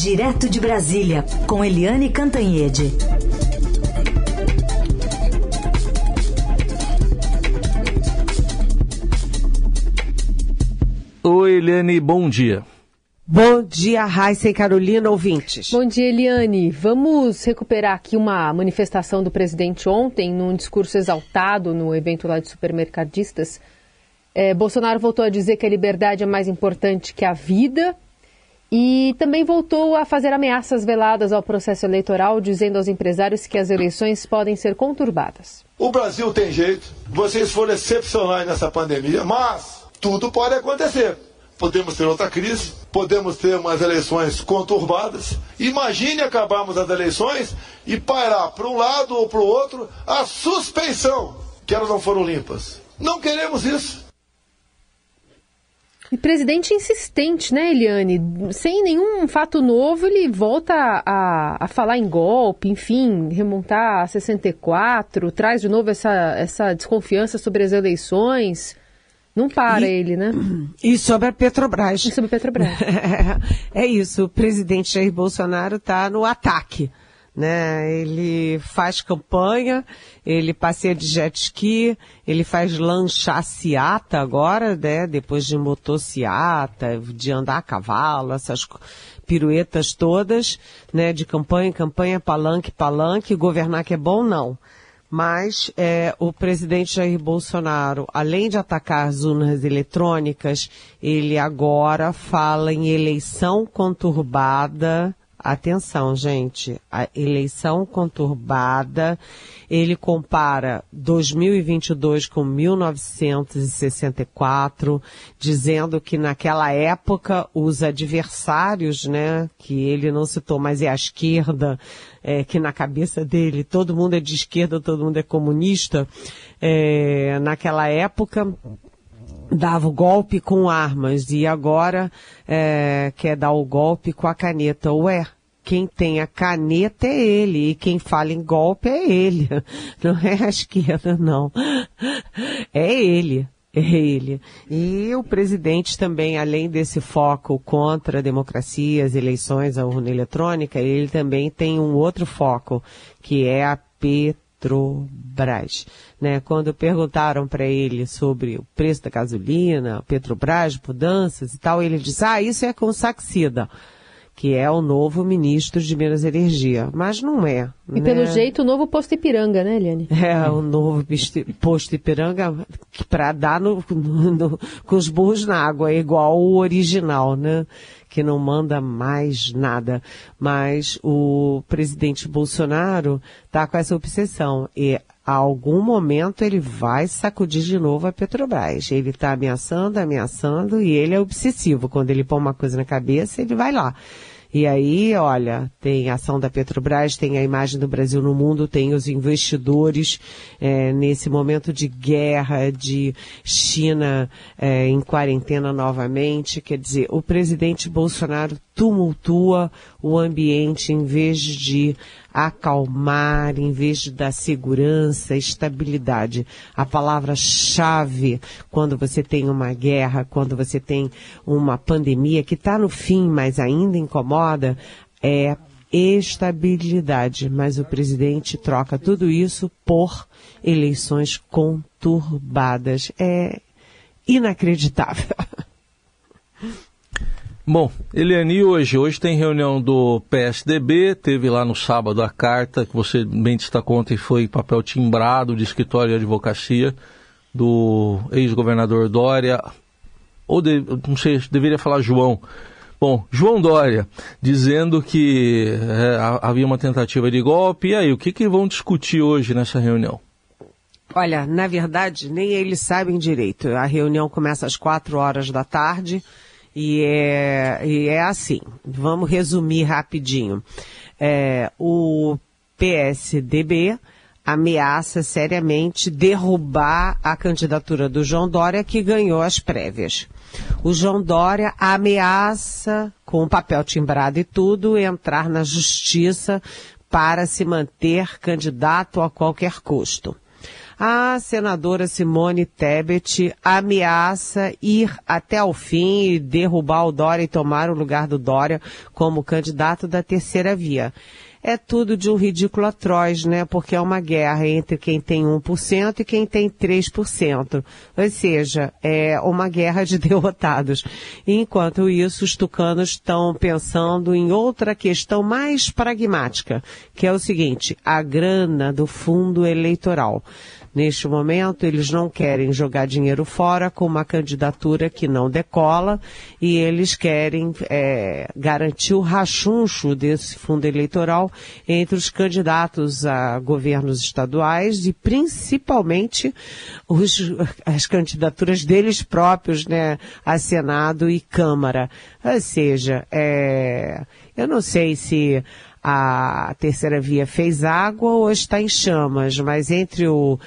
Direto de Brasília, com Eliane Cantanhede. Oi, Eliane, bom dia. Bom dia, Raíssa e Carolina, ouvintes. Bom dia, Eliane. Vamos recuperar aqui uma manifestação do presidente ontem, num discurso exaltado no evento lá de supermercadistas. É, Bolsonaro voltou a dizer que a liberdade é mais importante que a vida e também voltou a fazer ameaças veladas ao processo eleitoral, dizendo aos empresários que as eleições podem ser conturbadas. O Brasil tem jeito, vocês foram excepcionais nessa pandemia, mas tudo pode acontecer. Podemos ter outra crise, podemos ter umas eleições conturbadas. Imagine acabarmos as eleições e parar para um lado ou para o outro a suspensão, que elas não foram limpas. Não queremos isso. E presidente insistente, né, Eliane? Sem nenhum fato novo, ele volta a, a falar em golpe, enfim, remontar a 64, traz de novo essa, essa desconfiança sobre as eleições. Não para e, ele, né? E sobre a Petrobras. E sobre a Petrobras. é, é isso, o presidente Jair Bolsonaro está no ataque né? Ele faz campanha, ele passeia de jet ski, ele faz lanchaciata agora, né? Depois de motociata, de andar a cavalo, essas piruetas todas, né? De campanha, campanha, palanque, palanque, governar que é bom, não. Mas é, o presidente Jair Bolsonaro, além de atacar as urnas eletrônicas, ele agora fala em eleição conturbada Atenção, gente, a eleição conturbada, ele compara 2022 com 1964, dizendo que naquela época os adversários, né, que ele não citou, mas é a esquerda, é, que na cabeça dele todo mundo é de esquerda, todo mundo é comunista, é, naquela época dava o golpe com armas e agora é, quer dar o golpe com a caneta. Ué, quem tem a caneta é ele e quem fala em golpe é ele. Não é a esquerda, não. É ele. É ele. E o presidente também, além desse foco contra a democracia, as eleições, a urna eletrônica, ele também tem um outro foco, que é a PT Petrobras. Né? Quando perguntaram para ele sobre o preço da gasolina, Petrobras, mudanças e tal, ele disse, ah, isso é com Saxida que é o novo ministro de Minas e Energia. Mas não é. E né? pelo jeito, o novo posto Ipiranga, né, Eliane? É, o novo posto Ipiranga para dar no, no, no, com os burros na água, é igual o original, né? Que não manda mais nada. Mas o presidente Bolsonaro está com essa obsessão. E a algum momento ele vai sacudir de novo a Petrobras. Ele está ameaçando, ameaçando, e ele é obsessivo. Quando ele põe uma coisa na cabeça, ele vai lá. E aí, olha, tem a ação da Petrobras, tem a imagem do Brasil no mundo, tem os investidores é, nesse momento de guerra, de China é, em quarentena novamente. Quer dizer, o presidente Bolsonaro tumultua o ambiente em vez de acalmar, em vez de dar segurança, estabilidade. A palavra-chave quando você tem uma guerra, quando você tem uma pandemia que está no fim, mas ainda incomoda, é estabilidade. Mas o presidente troca tudo isso por eleições conturbadas. É inacreditável. Bom, Eliane, hoje? Hoje tem reunião do PSDB, teve lá no sábado a carta, que você bem destacou ontem, foi papel timbrado de escritório de advocacia do ex-governador Dória, ou de, não sei, deveria falar João. Bom, João Dória, dizendo que é, havia uma tentativa de golpe. E aí, o que, que vão discutir hoje nessa reunião? Olha, na verdade, nem eles sabem direito. A reunião começa às quatro horas da tarde. E é, e é assim, vamos resumir rapidinho. É, o PSDB ameaça seriamente derrubar a candidatura do João Dória, que ganhou as prévias. O João Dória ameaça, com o papel timbrado e tudo, entrar na justiça para se manter candidato a qualquer custo. A senadora Simone Tebet ameaça ir até o fim e derrubar o Dória e tomar o lugar do Dória como candidato da terceira via é tudo de um ridículo atroz, né? Porque é uma guerra entre quem tem 1% e quem tem 3%. Ou seja, é uma guerra de derrotados. enquanto isso, os tucanos estão pensando em outra questão mais pragmática, que é o seguinte, a grana do fundo eleitoral. Neste momento, eles não querem jogar dinheiro fora com uma candidatura que não decola e eles querem é, garantir o rachuncho desse fundo eleitoral entre os candidatos a governos estaduais e principalmente os, as candidaturas deles próprios, né, a Senado e Câmara. Ou seja, é, eu não sei se a terceira via fez água ou está em chamas, mas entre o,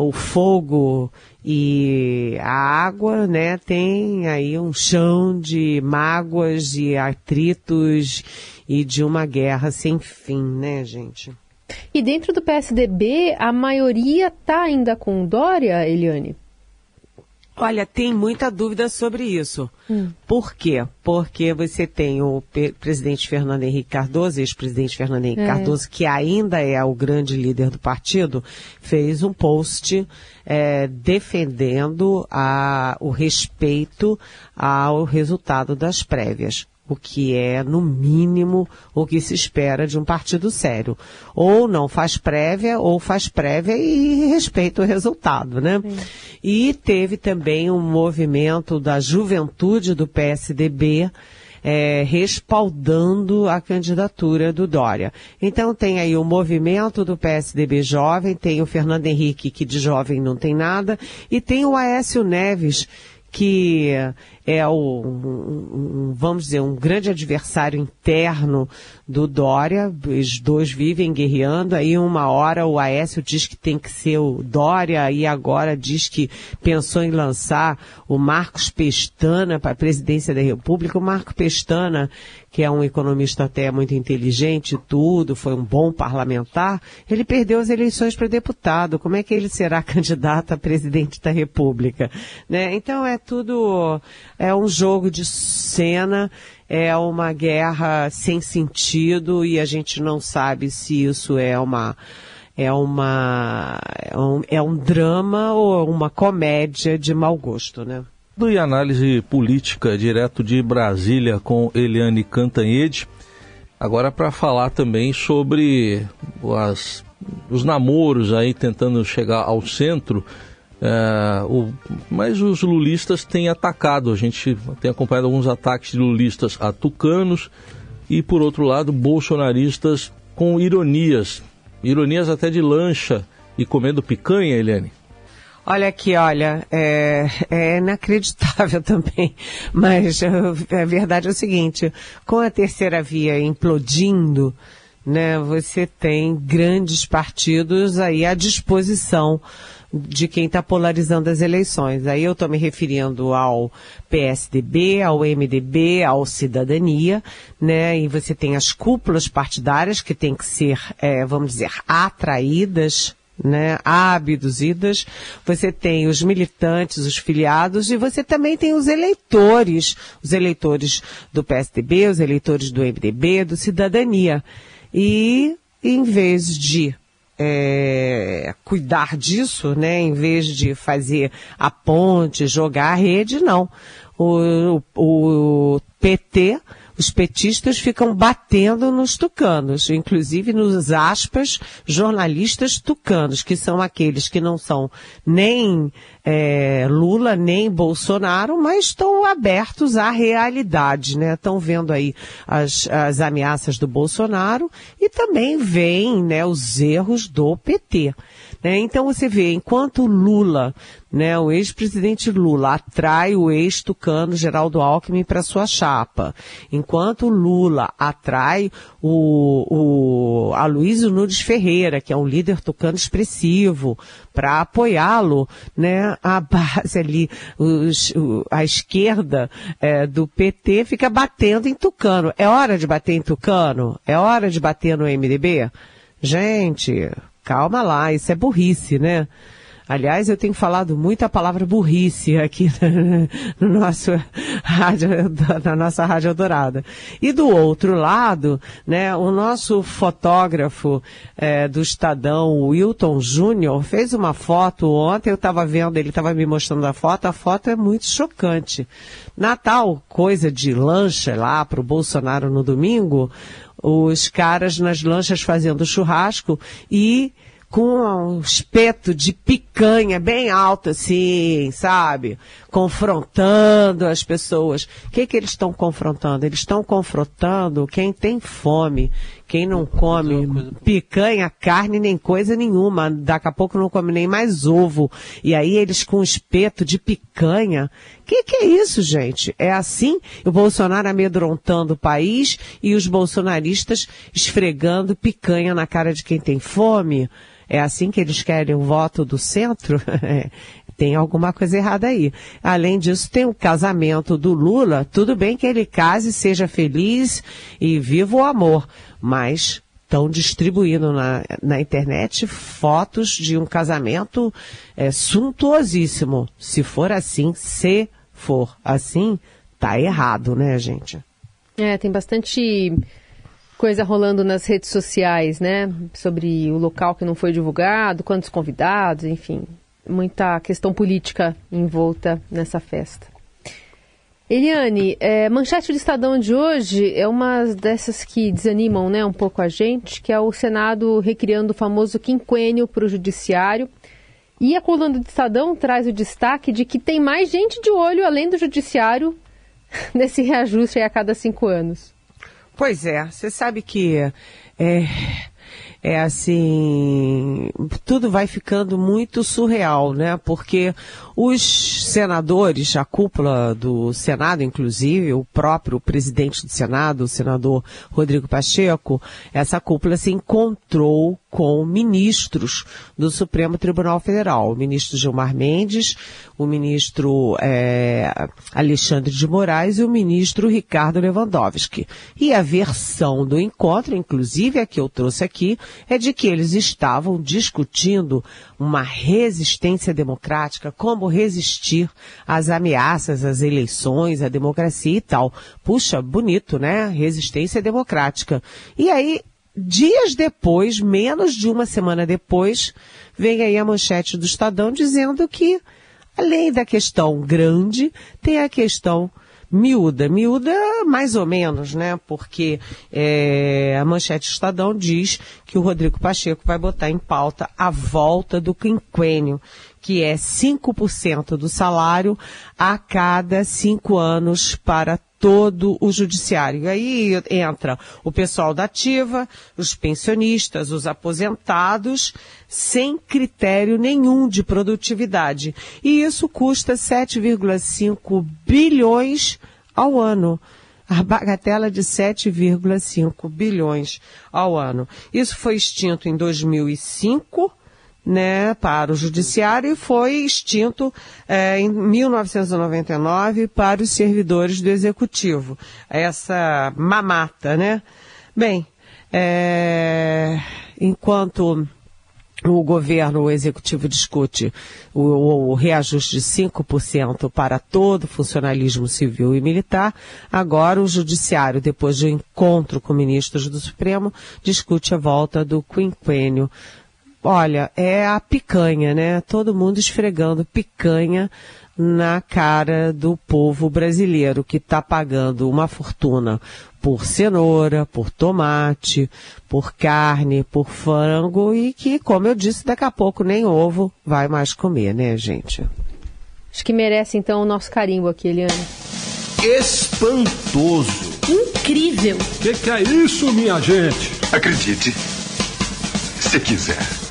o fogo e a água, né, tem aí um chão de mágoas e atritos e de uma guerra sem fim, né, gente? E dentro do PSDB, a maioria está ainda com Dória, Eliane? Olha, tem muita dúvida sobre isso. Hum. Por quê? Porque você tem o presidente Fernando Henrique Cardoso, ex-presidente Fernando Henrique é. Cardoso, que ainda é o grande líder do partido, fez um post é, defendendo a, o respeito ao resultado das prévias o que é, no mínimo, o que se espera de um partido sério. Ou não faz prévia, ou faz prévia e respeita o resultado, né? Sim. E teve também um movimento da juventude do PSDB, é, respaldando a candidatura do Dória. Então tem aí o movimento do PSDB jovem, tem o Fernando Henrique, que de jovem não tem nada, e tem o Aécio Neves, que é o, um, um, vamos dizer, um grande adversário interno do Dória. Os dois vivem guerreando. Aí uma hora o Aécio diz que tem que ser o Dória e agora diz que pensou em lançar o Marcos Pestana para a presidência da República. O Marco Pestana, que é um economista até muito inteligente tudo, foi um bom parlamentar, ele perdeu as eleições para deputado. Como é que ele será candidato a presidente da República? Né? Então é tudo é um jogo de cena, é uma guerra sem sentido e a gente não sabe se isso é uma é uma é um, é um drama ou uma comédia de mau gosto, né? E análise política direto de Brasília com Eliane Cantanhede. Agora para falar também sobre as, os namoros aí tentando chegar ao centro é, o, mas os lulistas têm atacado, a gente tem acompanhado alguns ataques de lulistas a tucanos e, por outro lado, bolsonaristas com ironias, ironias até de lancha e comendo picanha, Eliane. Olha aqui, olha, é, é, inacreditável também, mas a verdade é o seguinte, com a terceira via implodindo, né, você tem grandes partidos aí à disposição de quem está polarizando as eleições. Aí eu estou me referindo ao PSDB, ao MDB, ao Cidadania, né? E você tem as cúpulas partidárias que têm que ser, é, vamos dizer, atraídas né, abduzidas, você tem os militantes, os filiados, e você também tem os eleitores, os eleitores do PSDB, os eleitores do MDB, do Cidadania. E, em vez de é, cuidar disso, né, em vez de fazer a ponte, jogar a rede, não. O, o, PT os petistas ficam batendo nos tucanos, inclusive nos aspas jornalistas tucanos, que são aqueles que não são nem é, Lula nem Bolsonaro, mas estão abertos à realidade, né? Estão vendo aí as, as ameaças do Bolsonaro e também veem né, os erros do PT. Né? Então você vê, enquanto Lula, né, o ex-presidente Lula atrai o ex-tucano Geraldo Alckmin para sua chapa, enquanto Lula atrai o, o Aloysio Nunes Ferreira, que é um líder tucano expressivo, para apoiá-lo, né, a base ali, os, a esquerda é, do PT fica batendo em tucano. É hora de bater em tucano? É hora de bater no MDB? Gente, calma lá, isso é burrice, né? Aliás, eu tenho falado muita palavra burrice aqui no nosso rádio, na nossa Rádio Dourada. E do outro lado, né, o nosso fotógrafo é, do Estadão, Wilton Júnior, fez uma foto ontem, eu estava vendo, ele estava me mostrando a foto, a foto é muito chocante. Natal, coisa de lancha lá para o Bolsonaro no domingo, os caras nas lanchas fazendo churrasco e com um espeto de picanha bem alto assim, sabe? Confrontando as pessoas. O que, que eles estão confrontando? Eles estão confrontando quem tem fome, quem não come picanha, carne, nem coisa nenhuma. Daqui a pouco não come nem mais ovo. E aí eles com espeto de picanha. Que que é isso, gente? É assim? O Bolsonaro amedrontando o país e os bolsonaristas esfregando picanha na cara de quem tem fome? É assim que eles querem o voto do centro? tem alguma coisa errada aí. Além disso, tem o casamento do Lula. Tudo bem que ele case, seja feliz e viva o amor, mas estão distribuindo na, na internet fotos de um casamento é, suntuosíssimo. Se for assim, se for assim, tá errado, né, gente? É, tem bastante coisa rolando nas redes sociais, né? Sobre o local que não foi divulgado, quantos convidados, enfim, muita questão política envolta nessa festa. Eliane, é, manchete do Estadão de hoje é uma dessas que desanimam né, um pouco a gente, que é o Senado recriando o famoso quinquênio para o Judiciário. E a coluna do Estadão traz o destaque de que tem mais gente de olho, além do Judiciário, nesse reajuste a cada cinco anos. Pois é, você sabe que é, é assim, tudo vai ficando muito surreal, né? Porque os senadores, a cúpula do Senado, inclusive, o próprio presidente do Senado, o senador Rodrigo Pacheco, essa cúpula se encontrou com ministros do Supremo Tribunal Federal, o ministro Gilmar Mendes, o ministro é, Alexandre de Moraes e o ministro Ricardo Lewandowski. E a versão do encontro, inclusive a que eu trouxe aqui, é de que eles estavam discutindo uma resistência democrática, como resistir às ameaças, às eleições, à democracia e tal. Puxa, bonito, né? Resistência democrática. E aí Dias depois, menos de uma semana depois, vem aí a manchete do Estadão dizendo que, além da questão grande, tem a questão miúda. Miúda mais ou menos, né? Porque é, a manchete Estadão diz que o Rodrigo Pacheco vai botar em pauta a volta do quinquênio, que é 5% do salário a cada cinco anos para todo o judiciário. E aí entra o pessoal da ativa, os pensionistas, os aposentados, sem critério nenhum de produtividade. E isso custa 7,5 bilhões ao ano. A bagatela de 7,5 bilhões ao ano. Isso foi extinto em 2005 né, para o judiciário e foi extinto é, em 1999 para os servidores do executivo. Essa mamata, né? Bem, é, enquanto o governo, o executivo discute o, o, reajuste de 5% para todo funcionalismo civil e militar, agora o judiciário, depois de um encontro com ministros do Supremo, discute a volta do quinquênio Olha, é a picanha, né? Todo mundo esfregando picanha na cara do povo brasileiro que está pagando uma fortuna por cenoura, por tomate, por carne, por frango e que, como eu disse, daqui a pouco nem ovo vai mais comer, né, gente? Acho que merece então o nosso carimbo aqui, Eliane. Espantoso. Incrível. O que, que é isso, minha gente? Acredite, se quiser.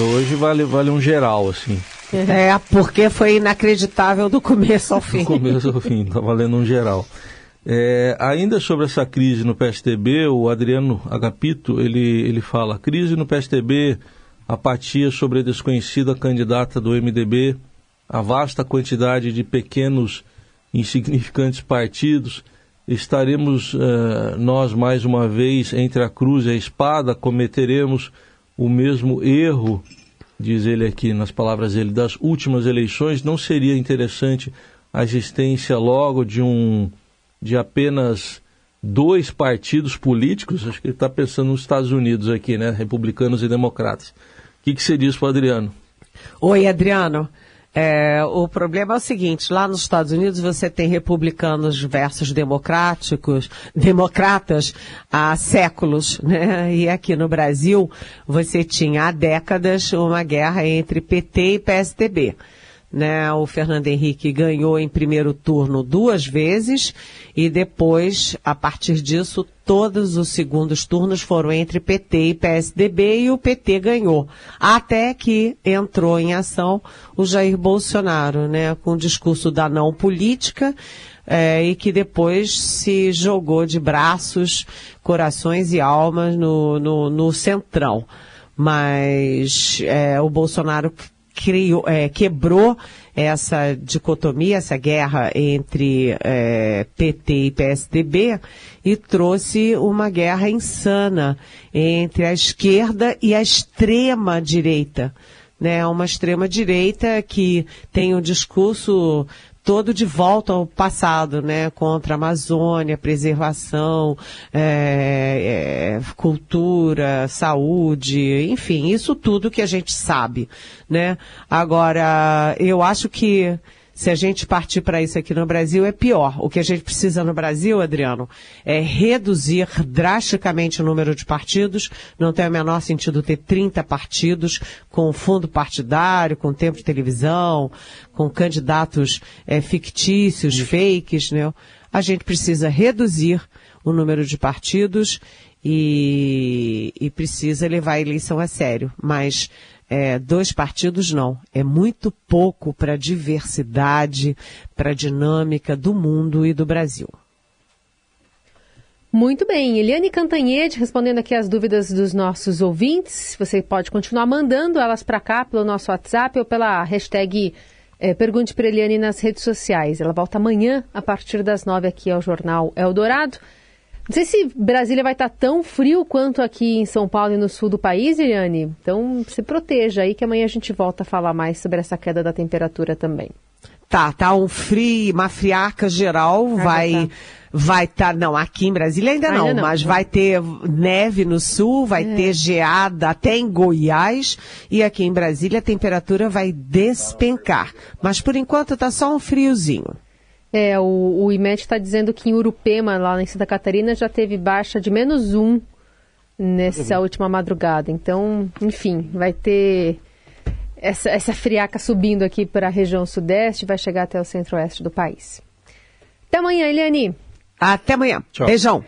Hoje vale, vale um geral, assim. É, porque foi inacreditável do começo ao fim. Do começo ao fim, tá valendo um geral. É, ainda sobre essa crise no PSTB, o Adriano Agapito, ele, ele fala, crise no PSTB, apatia sobre a desconhecida candidata do MDB, a vasta quantidade de pequenos insignificantes partidos, estaremos uh, nós mais uma vez entre a cruz e a espada, cometeremos o mesmo erro, diz ele aqui nas palavras dele, das últimas eleições. Não seria interessante a existência logo de um de apenas dois partidos políticos? Acho que ele está pensando nos Estados Unidos aqui, né? Republicanos e democratas. O que, que você diz para Adriano? Oi, Adriano. É, o problema é o seguinte, lá nos Estados Unidos você tem republicanos versus democráticos, democratas há séculos, né? E aqui no Brasil você tinha há décadas uma guerra entre PT e PSDB. Né, o Fernando Henrique ganhou em primeiro turno duas vezes e depois, a partir disso, todos os segundos turnos foram entre PT e PSDB e o PT ganhou. Até que entrou em ação o Jair Bolsonaro, né, com o discurso da não política, é, e que depois se jogou de braços, corações e almas no, no, no centrão. Mas é, o Bolsonaro criou, é, quebrou essa dicotomia, essa guerra entre é, PT e PSDB e trouxe uma guerra insana entre a esquerda e a extrema direita. Né, uma extrema direita que tem um discurso todo de volta ao passado, né? Contra a Amazônia, preservação, é, é, cultura, saúde, enfim, isso tudo que a gente sabe, né? Agora, eu acho que se a gente partir para isso aqui no Brasil, é pior. O que a gente precisa no Brasil, Adriano, é reduzir drasticamente o número de partidos. Não tem o menor sentido ter 30 partidos com fundo partidário, com tempo de televisão, com candidatos é, fictícios, fakes, né? A gente precisa reduzir o número de partidos e, e precisa levar a eleição a sério. Mas é, dois partidos não. É muito pouco para a diversidade, para a dinâmica do mundo e do Brasil. Muito bem, Eliane Cantanhede respondendo aqui as dúvidas dos nossos ouvintes. Você pode continuar mandando elas para cá pelo nosso WhatsApp ou pela hashtag é, Pergunte para Eliane nas redes sociais. Ela volta amanhã a partir das nove aqui ao Jornal Eldorado. Não sei se Brasília vai estar tão frio quanto aqui em São Paulo e no sul do país, Iriane. Então se proteja aí que amanhã a gente volta a falar mais sobre essa queda da temperatura também. Tá, tá um frio, uma friaca geral, ah, vai tá. vai estar, tá, não, aqui em Brasília ainda, ainda não, não, mas vai ter neve no sul, vai é. ter geada até em Goiás e aqui em Brasília a temperatura vai despencar. Mas por enquanto tá só um friozinho. É, o, o IMET está dizendo que em Urupema, lá em Santa Catarina, já teve baixa de menos um nessa uhum. última madrugada. Então, enfim, vai ter essa, essa friaca subindo aqui para a região sudeste, vai chegar até o centro-oeste do país. Até amanhã, Eliane. Até amanhã. Tchau. Beijão.